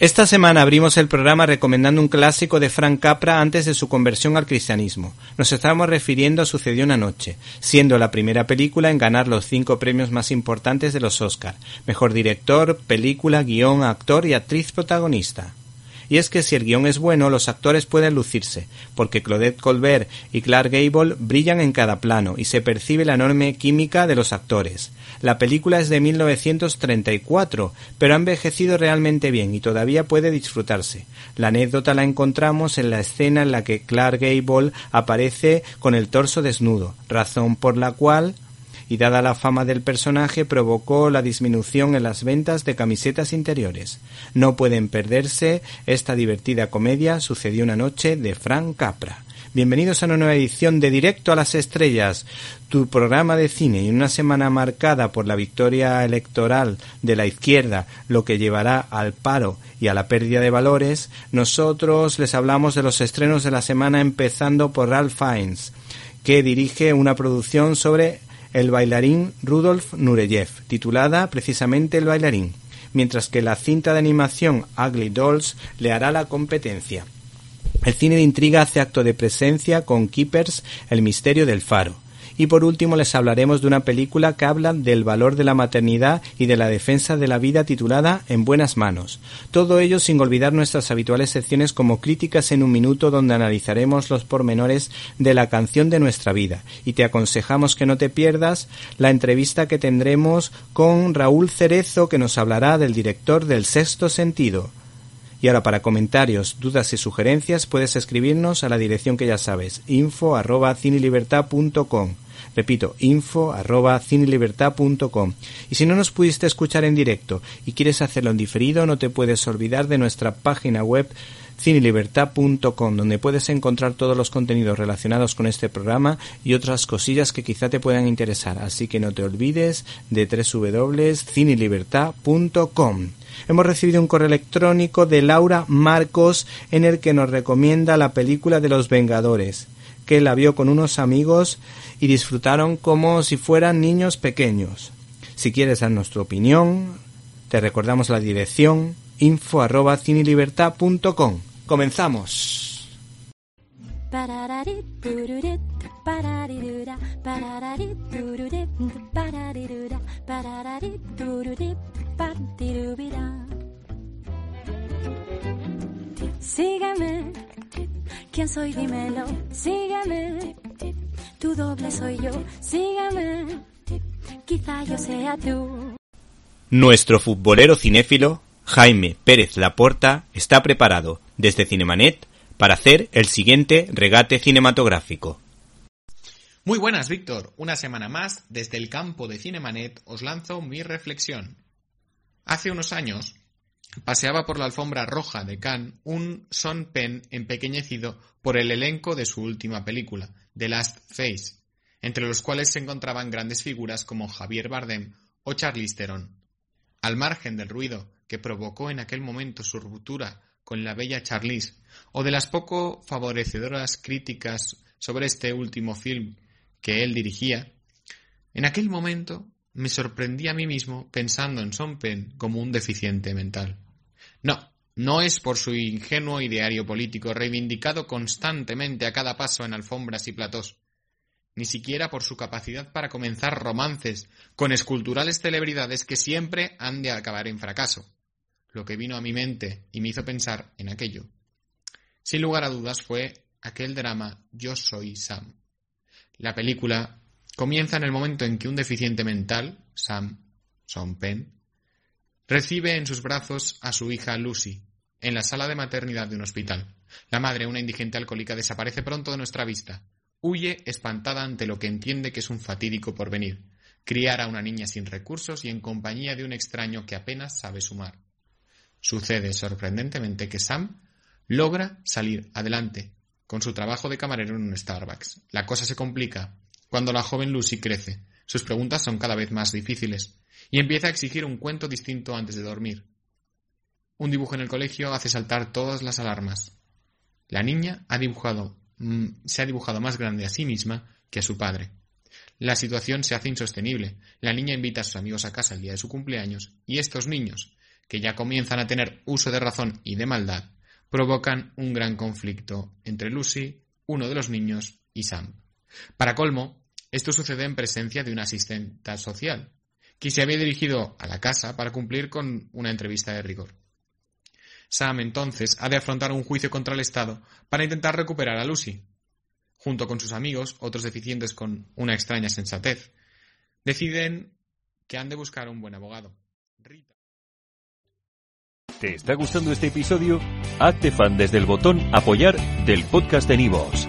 Esta semana abrimos el programa recomendando un clásico de Frank Capra antes de su conversión al cristianismo. Nos estamos refiriendo a Sucedió una noche, siendo la primera película en ganar los cinco premios más importantes de los Oscar. Mejor director, película, guion, actor y actriz protagonista. Y es que si el guion es bueno, los actores pueden lucirse, porque Claudette Colbert y Clark Gable brillan en cada plano y se percibe la enorme química de los actores. La película es de 1934, pero ha envejecido realmente bien y todavía puede disfrutarse. La anécdota la encontramos en la escena en la que Clark Gable aparece con el torso desnudo, razón por la cual y dada la fama del personaje provocó la disminución en las ventas de camisetas interiores. No pueden perderse esta divertida comedia Sucedió una noche de Frank Capra. Bienvenidos a una nueva edición de Directo a las Estrellas, tu programa de cine y una semana marcada por la victoria electoral de la izquierda, lo que llevará al paro y a la pérdida de valores, nosotros les hablamos de los estrenos de la semana empezando por Ralph Fiennes, que dirige una producción sobre el bailarín Rudolf Nureyev, titulada precisamente El bailarín, mientras que la cinta de animación Ugly Dolls le hará la competencia. El cine de intriga hace acto de presencia con Keepers, El misterio del faro. Y por último les hablaremos de una película que habla del valor de la maternidad y de la defensa de la vida titulada En buenas manos. Todo ello sin olvidar nuestras habituales secciones como Críticas en un minuto donde analizaremos los pormenores de la canción de nuestra vida. Y te aconsejamos que no te pierdas la entrevista que tendremos con Raúl Cerezo que nos hablará del director del sexto sentido. Y ahora para comentarios, dudas y sugerencias puedes escribirnos a la dirección que ya sabes, info arroba cinelibertad.com. Repito, info arroba cinelibertad.com. Y si no nos pudiste escuchar en directo y quieres hacerlo en diferido, no te puedes olvidar de nuestra página web cinelibertad.com donde puedes encontrar todos los contenidos relacionados con este programa y otras cosillas que quizá te puedan interesar. Así que no te olvides de www.cinelibertad.com. Hemos recibido un correo electrónico de Laura Marcos en el que nos recomienda la película de los Vengadores, que la vio con unos amigos y disfrutaron como si fueran niños pequeños. Si quieres dar tu opinión, te recordamos la dirección info arroba. Comenzamos. ¿Quién soy? Dímelo. Sígueme, tu doble soy yo. Sígueme, quizá yo sea tú. Nuestro futbolero cinéfilo, Jaime Pérez Laporta, está preparado desde Cinemanet para hacer el siguiente regate cinematográfico. Muy buenas, Víctor. Una semana más, desde el campo de Cinemanet, os lanzo mi reflexión. Hace unos años, paseaba por la alfombra roja de Cannes un Son Penn empequeñecido por el elenco de su última película, The Last Face, entre los cuales se encontraban grandes figuras como Javier Bardem o Charlize Theron. Al margen del ruido que provocó en aquel momento su ruptura con la bella Charlize, o de las poco favorecedoras críticas sobre este último film que él dirigía, en aquel momento me sorprendí a mí mismo pensando en Son Penn como un deficiente mental. No, no es por su ingenuo ideario político reivindicado constantemente a cada paso en alfombras y platós. ni siquiera por su capacidad para comenzar romances con esculturales celebridades que siempre han de acabar en fracaso, lo que vino a mi mente y me hizo pensar en aquello. Sin lugar a dudas fue aquel drama Yo soy Sam. La película comienza en el momento en que un deficiente mental, Sam, Son Penn, recibe en sus brazos a su hija Lucy, en la sala de maternidad de un hospital. La madre, una indigente alcohólica, desaparece pronto de nuestra vista. Huye espantada ante lo que entiende que es un fatídico porvenir. Criar a una niña sin recursos y en compañía de un extraño que apenas sabe sumar. Sucede sorprendentemente que Sam logra salir adelante con su trabajo de camarero en un Starbucks. La cosa se complica cuando la joven Lucy crece. Sus preguntas son cada vez más difíciles y empieza a exigir un cuento distinto antes de dormir. Un dibujo en el colegio hace saltar todas las alarmas. La niña ha dibujado, mm, se ha dibujado más grande a sí misma que a su padre. La situación se hace insostenible. La niña invita a sus amigos a casa el día de su cumpleaños y estos niños, que ya comienzan a tener uso de razón y de maldad, provocan un gran conflicto entre Lucy, uno de los niños, y Sam. Para colmo, esto sucede en presencia de una asistenta social, que se había dirigido a la casa para cumplir con una entrevista de rigor. Sam entonces ha de afrontar un juicio contra el Estado para intentar recuperar a Lucy. Junto con sus amigos, otros deficientes con una extraña sensatez, deciden que han de buscar un buen abogado. ¿Te está gustando este episodio? Hazte fan desde el botón Apoyar del podcast de Nivos.